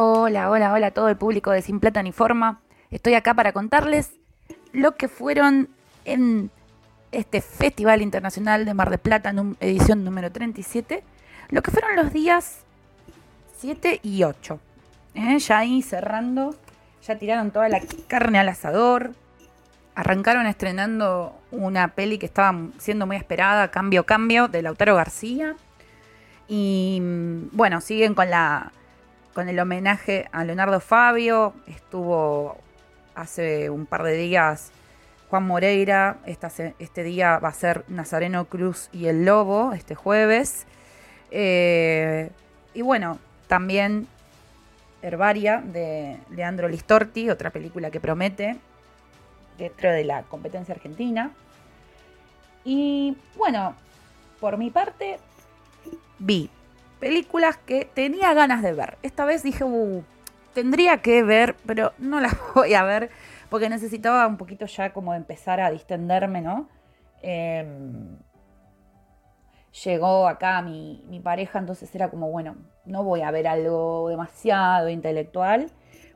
Hola, hola, hola todo el público de Sin Plata ni Forma. Estoy acá para contarles lo que fueron en este Festival Internacional de Mar de Plata, edición número 37, lo que fueron los días 7 y 8. ¿eh? Ya ahí cerrando, ya tiraron toda la carne al asador, arrancaron estrenando una peli que estaba siendo muy esperada, Cambio Cambio, de Lautaro García. Y bueno, siguen con la con el homenaje a Leonardo Fabio. Estuvo hace un par de días Juan Moreira. este día va a ser Nazareno Cruz y el Lobo, este jueves. Eh, y bueno, también Herbaria de Leandro Listorti, otra película que promete dentro de la competencia argentina. Y bueno, por mi parte, vi películas que tenía ganas de ver. Esta vez dije, uh, tendría que ver, pero no las voy a ver porque necesitaba un poquito ya como empezar a distenderme, ¿no? Em, llegó acá mi, mi, pareja, entonces era como, bueno, no voy a ver algo demasiado intelectual,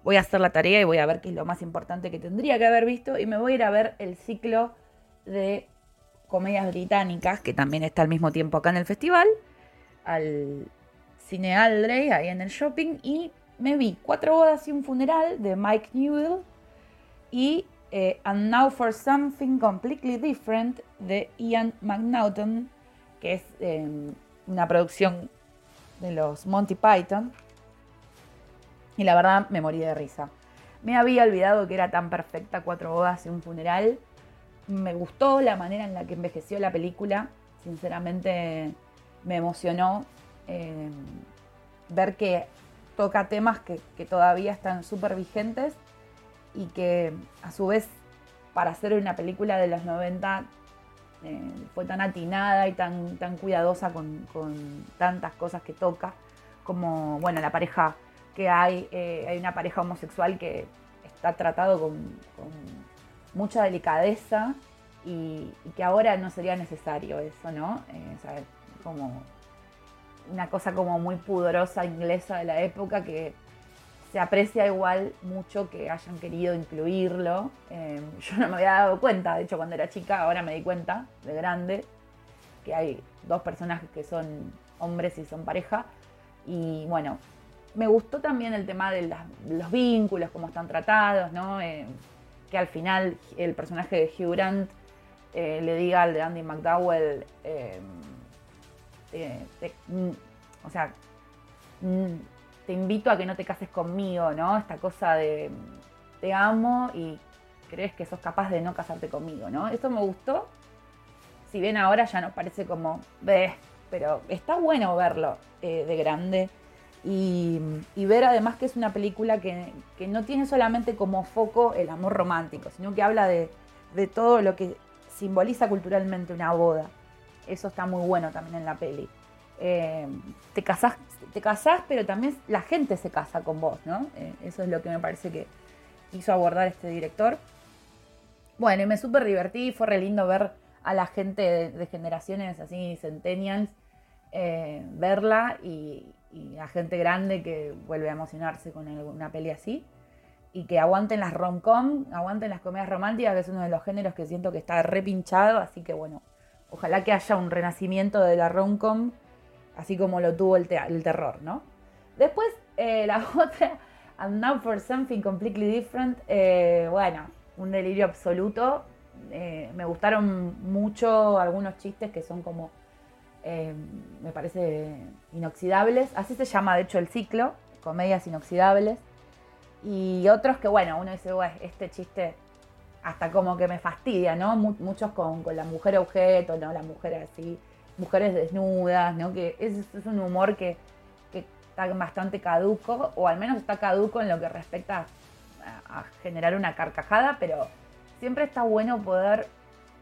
voy a hacer la tarea y voy a ver qué es lo más importante que tendría que haber visto y me voy a ir a ver el ciclo de comedias británicas, que también está al mismo tiempo acá en el festival, al Cine Aldrey, ahí en el shopping, y me vi Cuatro bodas y un funeral de Mike Newell y eh, And Now for Something Completely Different de Ian McNaughton, que es em, una producción de los Monty Python. Y la verdad me morí de risa. Me había olvidado que era tan perfecta Cuatro bodas y un funeral. Me gustó la manera en la que envejeció la película. Sinceramente me emocionó em, ver que toca temas que, todavía están súper vigentes y que a su vez para hacer una película de los 90 eh, fue tan atinada y tan, tan cuidadosa con, tantas cosas que toca, como bueno, la pareja que hay, eh, hay una pareja homosexual que está tratado con, mucha delicadeza y, que ahora no sería necesario eso, ¿no? Eh, como una cosa como muy pudorosa inglesa de la época que se aprecia igual mucho que hayan querido incluirlo. Em, yo no me había dado cuenta, de hecho cuando era chica, ahora me di cuenta, de grande, que hay dos personajes que son hombres y son pareja. Y bueno, me gustó también el tema de, los vínculos, cómo están tratados, ¿no? Em, que al final el personaje de Hugh Grant eh, le diga al de Andy McDowell, eh, mm, o sea, mm, te invito a que no te cases conmigo, ¿no? Esta cosa de te amo y crees que sos capaz de no casarte conmigo, ¿no? Eso me gustó. Si bien ahora ya nos parece como, ve, pero está bueno verlo eh, de grande y, ver además que es una película que, no tiene solamente como foco el amor romántico, sino que habla de, de todo lo que simboliza culturalmente una boda. Eso está muy bueno también en la peli. Eh, te casás, te pero también la gente se casa con vos, ¿no? Eh, eso es lo que me parece que hizo abordar este director. Bueno, y me súper divertí, fue re lindo ver a la gente de, generaciones así, centennials, eh, verla y, a gente grande que vuelve a emocionarse con una peli así. Y que aguanten las rom-com, aguanten las comedias románticas, que es uno de los géneros que siento que está repinchado. Así que bueno, ojalá que haya un renacimiento de la rom-com así como lo tuvo el, terror, ¿no? Después, eh, la otra, And Now for Something Completely Different, eh, bueno, un delirio absoluto. Eh, me gustaron mucho algunos chistes que son como, me parece, inoxidables. Así se llama, de hecho, el ciclo, comedias inoxidables. Y otros que, bueno, uno dice, este chiste hasta como que me fastidia, ¿no? Muchos con, con la mujer objeto, ¿no? La mujer así mujeres desnudas, ¿no? Que es, es un humor que, está bastante caduco, o al menos está caduco en lo que respecta a, generar una carcajada, pero siempre está bueno poder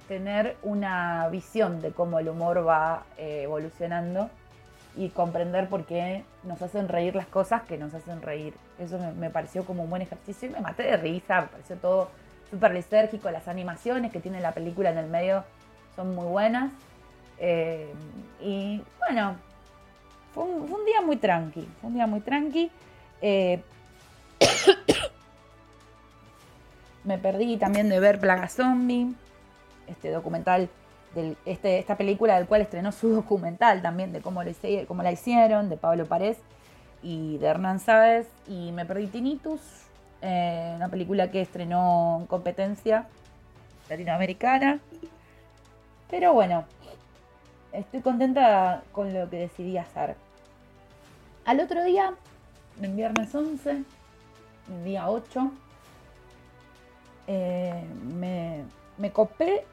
tener una visión de cómo el humor va eh, evolucionando y comprender por qué nos hacen reír las cosas que nos hacen reír. Eso me, me pareció como un buen ejercicio y me maté de risa, me pareció todo súper lisérgico, las animaciones que tiene la película en el medio son muy buenas. Eh, y bueno, fue un, día muy tranqui, fue un día muy tranqui. Eh, me perdí también de ver Plaga Zombie, este documental, de este, esta película del cual estrenó su documental también de cómo, cómo la hicieron, de Pablo Párez y de Hernán Sáez. Y me perdí Tinnitus, eh, una película que estrenó en competencia latinoamericana. Pero bueno, estoy contenta con lo que decidí hacer. Al otro día, el viernes 11, el día 8, eh, me, me copé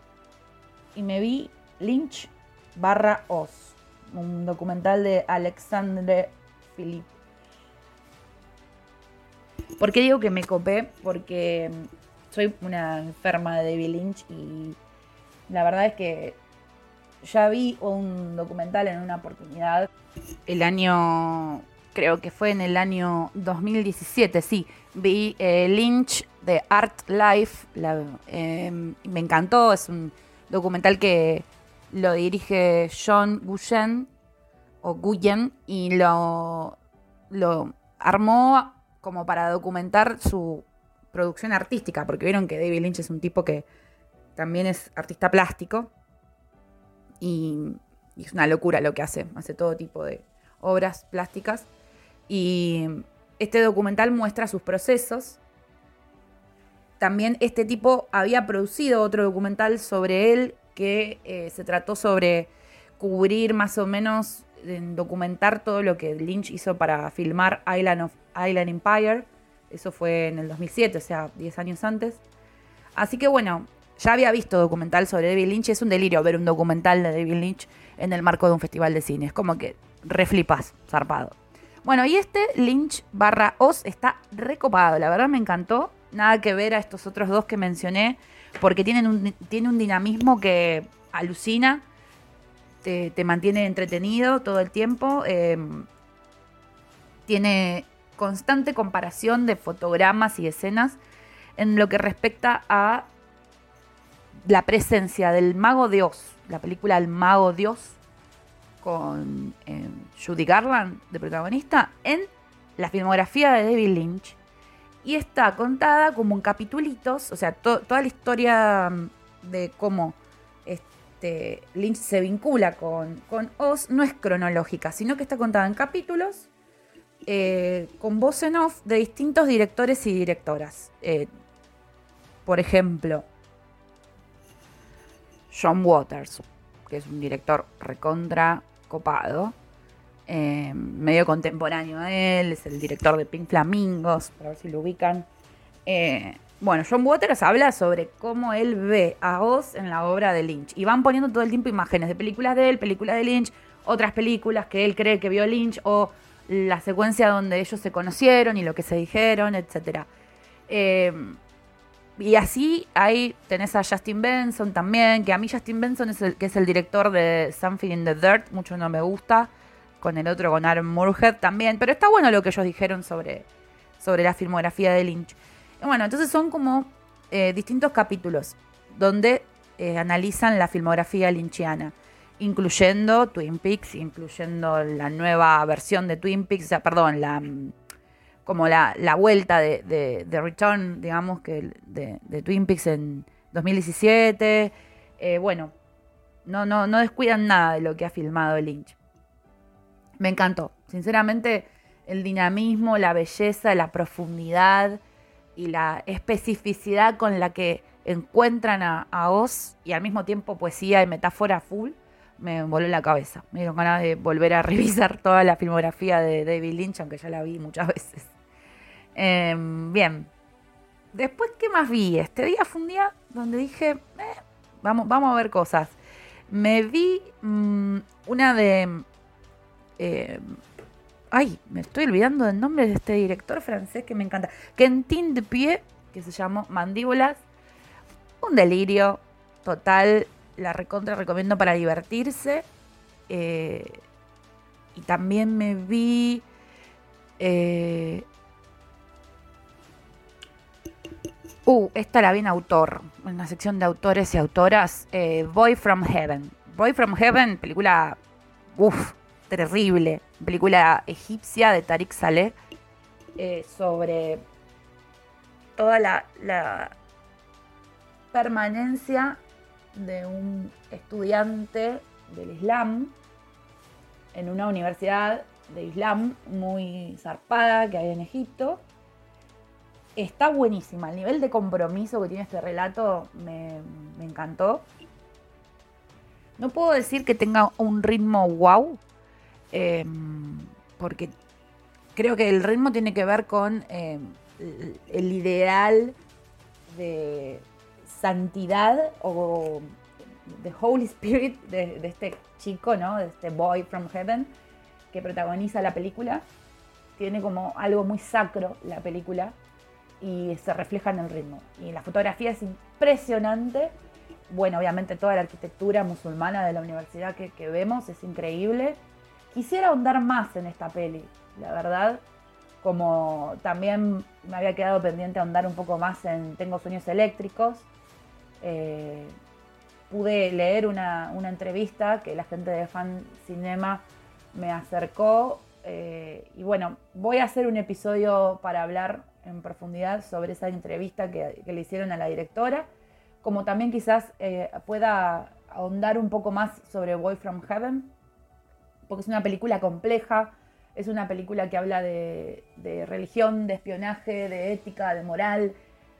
y me vi Lynch barra Oz, un documental de Alexandre Philippe. ¿Por qué digo que me copé? Porque soy una enferma de David Lynch y la verdad es que ya vi un documental en una oportunidad. El año, creo que fue en el año 2017, sí. Vi eh, Lynch de Art Life. Em, me encantó, es un documental que lo dirige John Guyen o Guyen y lo, lo armó como para documentar su producción artística, porque vieron que David Lynch es un tipo que también es artista plástico y, es una locura lo que hace, hace todo tipo de obras plásticas y este documental muestra sus procesos. También este tipo había producido otro documental sobre él que eh, se trató sobre cubrir más o menos, documentar todo lo que Lynch hizo para filmar Island of Island Empire. Eso fue en el 2007, o sea, 10 años antes. Así que bueno, ya había visto documental sobre David Lynch. Es un delirio ver un documental de David Lynch en el marco de un festival de cine. Es como que reflipas, zarpado. Bueno, y este Lynch barra Oz está recopado. La verdad me encantó. Nada que ver a estos otros dos que mencioné. Porque tienen un, tiene un dinamismo que alucina. Te, mantiene entretenido todo el tiempo. Em, tiene constante comparación de fotogramas y escenas en lo que respecta a la presencia del mago Dios, la película El mago Dios, con eh, Judy Garland de protagonista, en la filmografía de David Lynch. Y está contada como en capitulitos, o sea, toda la historia mm, de cómo este, Lynch se vincula con, Oz no es cronológica, sino que está contada en capítulos eh, con voz en off de distintos directores y directoras. Eh, por ejemplo, John Waters, que es un director recontra copado, eh, medio contemporáneo a él, es el director de Pink Flamingos, para ver si lo ubican. Bueno, John Waters habla sobre cómo él ve a Oz en la obra de Lynch. Y van poniendo todo el tiempo imágenes de películas de él, películas de Lynch, otras películas que él cree que vio Lynch, o la secuencia donde ellos se conocieron y lo que se dijeron, etc. Eh, y así ahí tenés a Justin Benson también, que a mí Justin Benson es el que es el director de Something in the Dirt, mucho no me gusta, con el otro con Aaron también, pero está bueno lo que ellos dijeron sobre, sobre la filmografía de Lynch. Bueno, entonces son como eh, distintos capítulos donde eh, analizan la filmografía lynchiana, incluyendo Twin Peaks, incluyendo la nueva versión de Twin Peaks, o sea, perdón, la mm, como la, vuelta de, Return, digamos, que de, Twin Peaks en 2017. Eh, bueno, no, no, no descuidan nada de lo que ha filmado Lynch. Me encantó. Sinceramente, el dinamismo, la belleza, la profundidad y la especificidad con la que encuentran a, a Oz y al mismo tiempo poesía y metáfora full, me voló la cabeza. Me dieron ganas de volver a revisar toda la filmografía de David Lynch, aunque ya la vi muchas veces. Em, bien. Después, ¿qué más vi? Este día fue un día donde dije, eh, vamos, vamos a ver cosas. Me vi mm, una de... Eh, ay, me estoy olvidando del nombre de este director francés que me encanta. Quentin de Pie, que se llamó Mandíbulas. Un delirio total. La recontra recomiendo para divertirse. Eh, y también me vi... Uh, esta la vi en autor, en la sección de autores y autoras. Eh, Boy from Heaven. Boy from Heaven, película, uff, terrible. Película egipcia de Tariq Saleh. eh, sobre toda la, la permanencia de un estudiante del Islam en una universidad de Islam muy zarpada que hay en Egipto. Está buenísima. El nivel de compromiso que tiene este relato me, encantó. No puedo decir que tenga un ritmo wow, em, porque creo que el ritmo tiene que ver con em, el ideal de santidad o de Holy Spirit de, de, este chico, ¿no? De este boy from heaven que protagoniza la película. Tiene como algo muy sacro la película y se refleja en el ritmo. Y la fotografía es impresionante. Bueno, obviamente toda la arquitectura musulmana de la universidad que, que vemos es increíble. Quisiera ahondar más en esta peli, la verdad. Como también me había quedado pendiente ahondar un poco más en Tengo sueños eléctricos. Eh, pude leer una, entrevista que la gente de Fan Cinema me acercó. Eh, y bueno, voy a hacer un episodio para hablar en profundidad sobre esa entrevista que, le hicieron a la directora, como también quizás eh, pueda ahondar un poco más sobre Boy from Heaven, porque es una película compleja, es una película que habla de, de religión, de espionaje, de ética, de moral,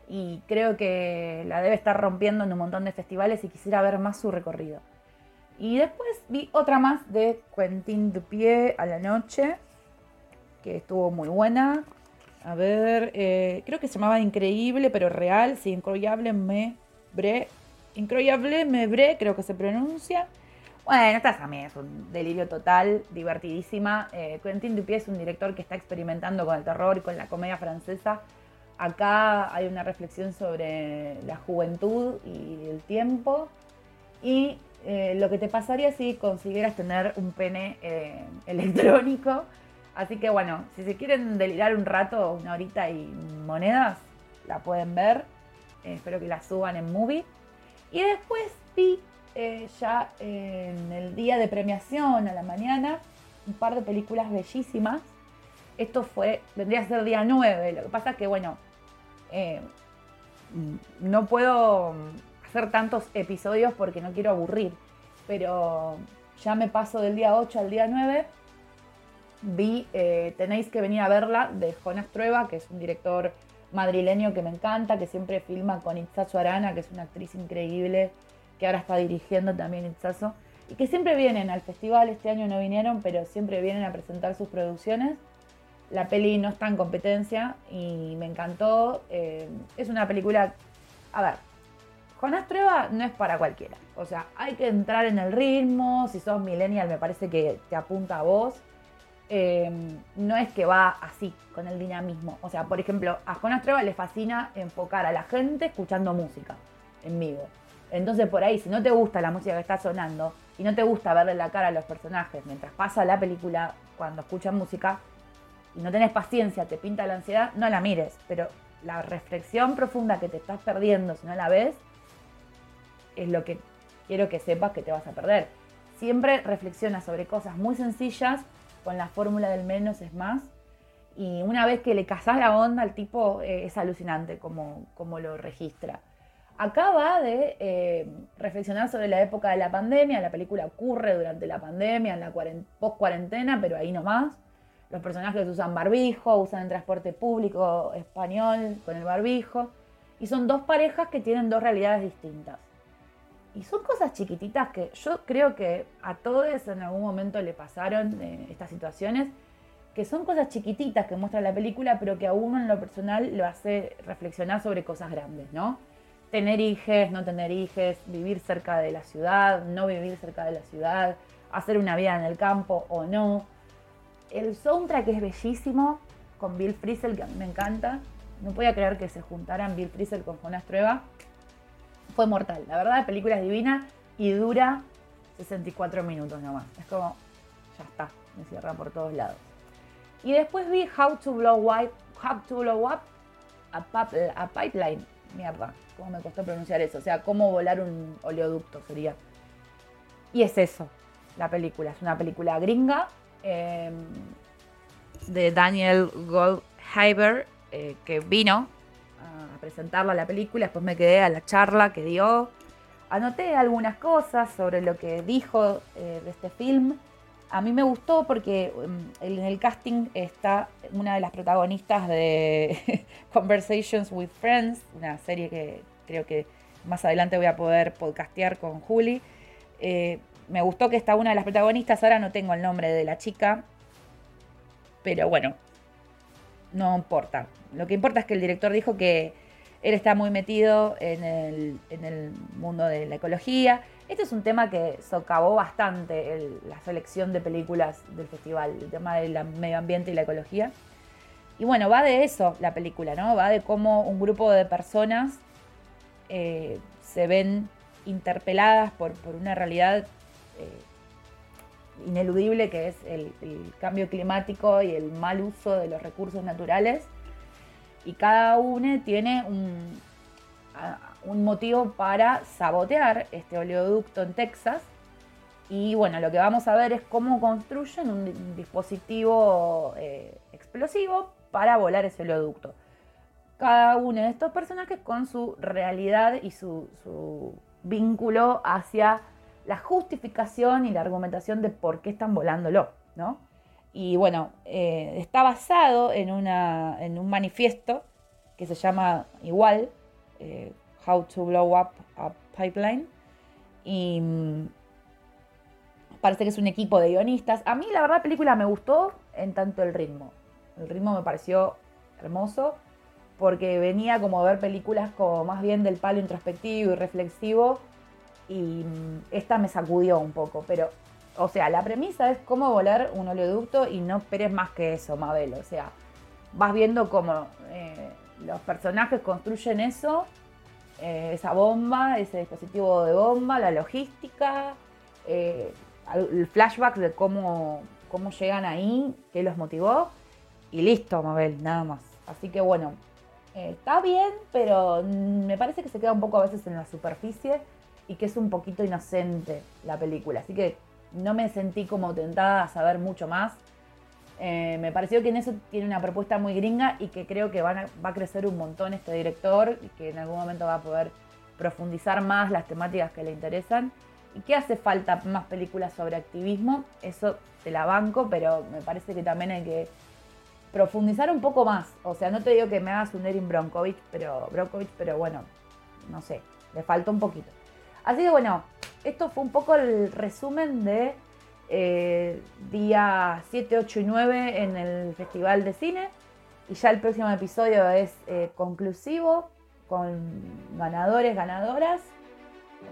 y creo que la debe estar rompiendo en un montón de festivales y quisiera ver más su recorrido. Y después vi otra más de Quentin Dupieux a la noche, que estuvo muy buena. A ver, eh, creo que se llamaba Increíble pero Real, sí, Incroyable Me Bre. Incroyable Me Bre, creo que se pronuncia. Bueno, esta también es un delirio total, divertidísima. Eh, Quentin Dupieux es un director que está experimentando con el terror y con la comedia francesa Acá hay una reflexión sobre la juventud y el tiempo y eh, lo que te pasaría si consiguieras tener un pene eh, electrónico. Así que bueno, si se quieren delirar un rato, una horita y monedas, la pueden ver. Espero que la suban en movie. Y después vi ya en el día de premiación a la mañana un par de películas bellísimas. Esto fue, vendría a ser día 9. Lo que pasa es que, bueno, eh, no puedo hacer tantos episodios porque no quiero aburrir, pero ya me paso del día 8 al día 9. Vi eh, Tenéis que venir a verla de Jonas Trueba, que es un director madrileño que me encanta, que siempre filma con Itzazo Arana, que es una actriz increíble, que ahora está dirigiendo también Itzazo, y que siempre vienen al festival, este año no vinieron, pero siempre vienen a presentar sus producciones. La peli no está en competencia y me encantó. Eh, es una película. A ver, Jonás Trueba no es para cualquiera. O sea, hay que entrar en el ritmo. Si sos millennial, me parece que te apunta a vos. Eh, no es que va así, con el dinamismo. O sea, por ejemplo, a Jonás Trueba le fascina enfocar a la gente escuchando música en vivo. Entonces, por ahí, si no te gusta la música que está sonando y no te gusta verle la cara a los personajes mientras pasa la película, cuando escuchan música, y no tenés paciencia, te pinta la ansiedad, no la mires. Pero la reflexión profunda que te estás perdiendo si no la ves, es lo que quiero que sepas que te vas a perder. Siempre reflexiona sobre cosas muy sencillas con la fórmula del menos es más. Y una vez que le cazás la onda al tipo, eh, es alucinante como, como, lo registra. Acá va de eh, reflexionar sobre la época de la pandemia. La película ocurre durante la pandemia, en la post cuarentena, pero ahí nomás. Los personajes usan barbijo, usan el transporte público español con el barbijo. Y son dos parejas que tienen dos realidades distintas. Y son cosas chiquititas que yo creo que a todos en algún momento le pasaron eh, estas situaciones, que son cosas chiquititas que muestra la película, pero que a uno en lo personal lo hace reflexionar sobre cosas grandes, ¿no? Tener hijos, no tener hijos, vivir cerca de la ciudad, no vivir cerca de la ciudad, hacer una vida en el campo o no el soundtrack es bellísimo, con Bill Frisell, que a mí me encanta. No podía creer que se juntaran Bill Frisell con Jonas Trueba. Fue mortal. La verdad, la película es divina y dura 64 minutos nomás. Es como, ya está, me cierra por todos lados. Y después vi How to Blow Up, How to Blow Up a, Pipeline. Mierda, cómo me costó pronunciar eso. O sea, cómo volar un oleoducto sería. Y es eso, la película. Es una película gringa Em, de Daniel Hyber, eh, que vino a presentarla la película, después me quedé a la charla que dio. Anoté algunas cosas sobre lo que dijo eh, de este film. A mí me gustó porque mm, en el casting está una de las protagonistas de Conversations with Friends, una serie que creo que más adelante voy a poder podcastear con Juli. Eh, me gustó que está una de las protagonistas, ahora no tengo el nombre de la chica, pero bueno, no importa. Lo que importa es que el director dijo que él está muy metido en el, mundo de la ecología. Este es un tema que socavó bastante la selección de películas del festival, el tema del medio ambiente y la ecología. Y bueno, va de eso la película, ¿no? Va de cómo un grupo de personas eh, se ven interpeladas por, una realidad eh, ineludible que es el, cambio climático y el mal uso de los recursos naturales. Y cada uno tiene un, motivo para sabotear este oleoducto en Texas. Y bueno, lo que vamos a ver es cómo construyen un dispositivo eh, explosivo para volar ese oleoducto. Cada uno de estos personajes con su realidad y su, su vínculo hacia la justificación y la argumentación de por qué están volándolo, ¿no? Y bueno, eh, está basado en, un manifiesto que se llama igual, eh, How to Blow Up a Pipeline. Y mm, parece que es un equipo de guionistas. A mí la verdad la película me gustó en tanto el ritmo. El ritmo me pareció hermoso porque venía como a ver películas como más bien del palo introspectivo y reflexivo y mm, esta me sacudió un poco, pero, o sea, la premisa es cómo volar un oleoducto y no esperes más que eso, Mabel, o sea, vas viendo cómo eh, los personajes construyen eso, eh, esa bomba, ese dispositivo de bomba, la logística, eh, el flashback de cómo, cómo llegan ahí, qué los motivó, y listo, Mabel, nada más. Así que bueno, está bien, pero me parece que se queda un poco a veces en la superficie y que es un poquito inocente la película. Así que no me sentí como tentada a saber mucho más. Eh, me pareció que en eso tiene una propuesta muy gringa y que creo que va a crecer un montón este director y que en algún momento va a poder profundizar más las temáticas que le interesan. ¿Y qué hace falta más películas sobre activismo? Eso te la banco, pero me parece que también hay que profundizar un poco más. O sea, no te digo que me hagas un Erin Bronkovich, pero, Bronkovich, pero bueno, no sé, le falta un poquito. Así que bueno, esto fue un poco el resumen de eh, día 7, 8 y 9 en el Festival de Cine. Y ya el próximo episodio es eh, conclusivo con ganadores, ganadoras.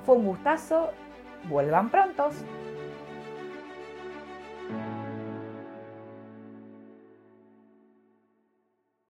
Fue un gustazo. Vuelvan prontos.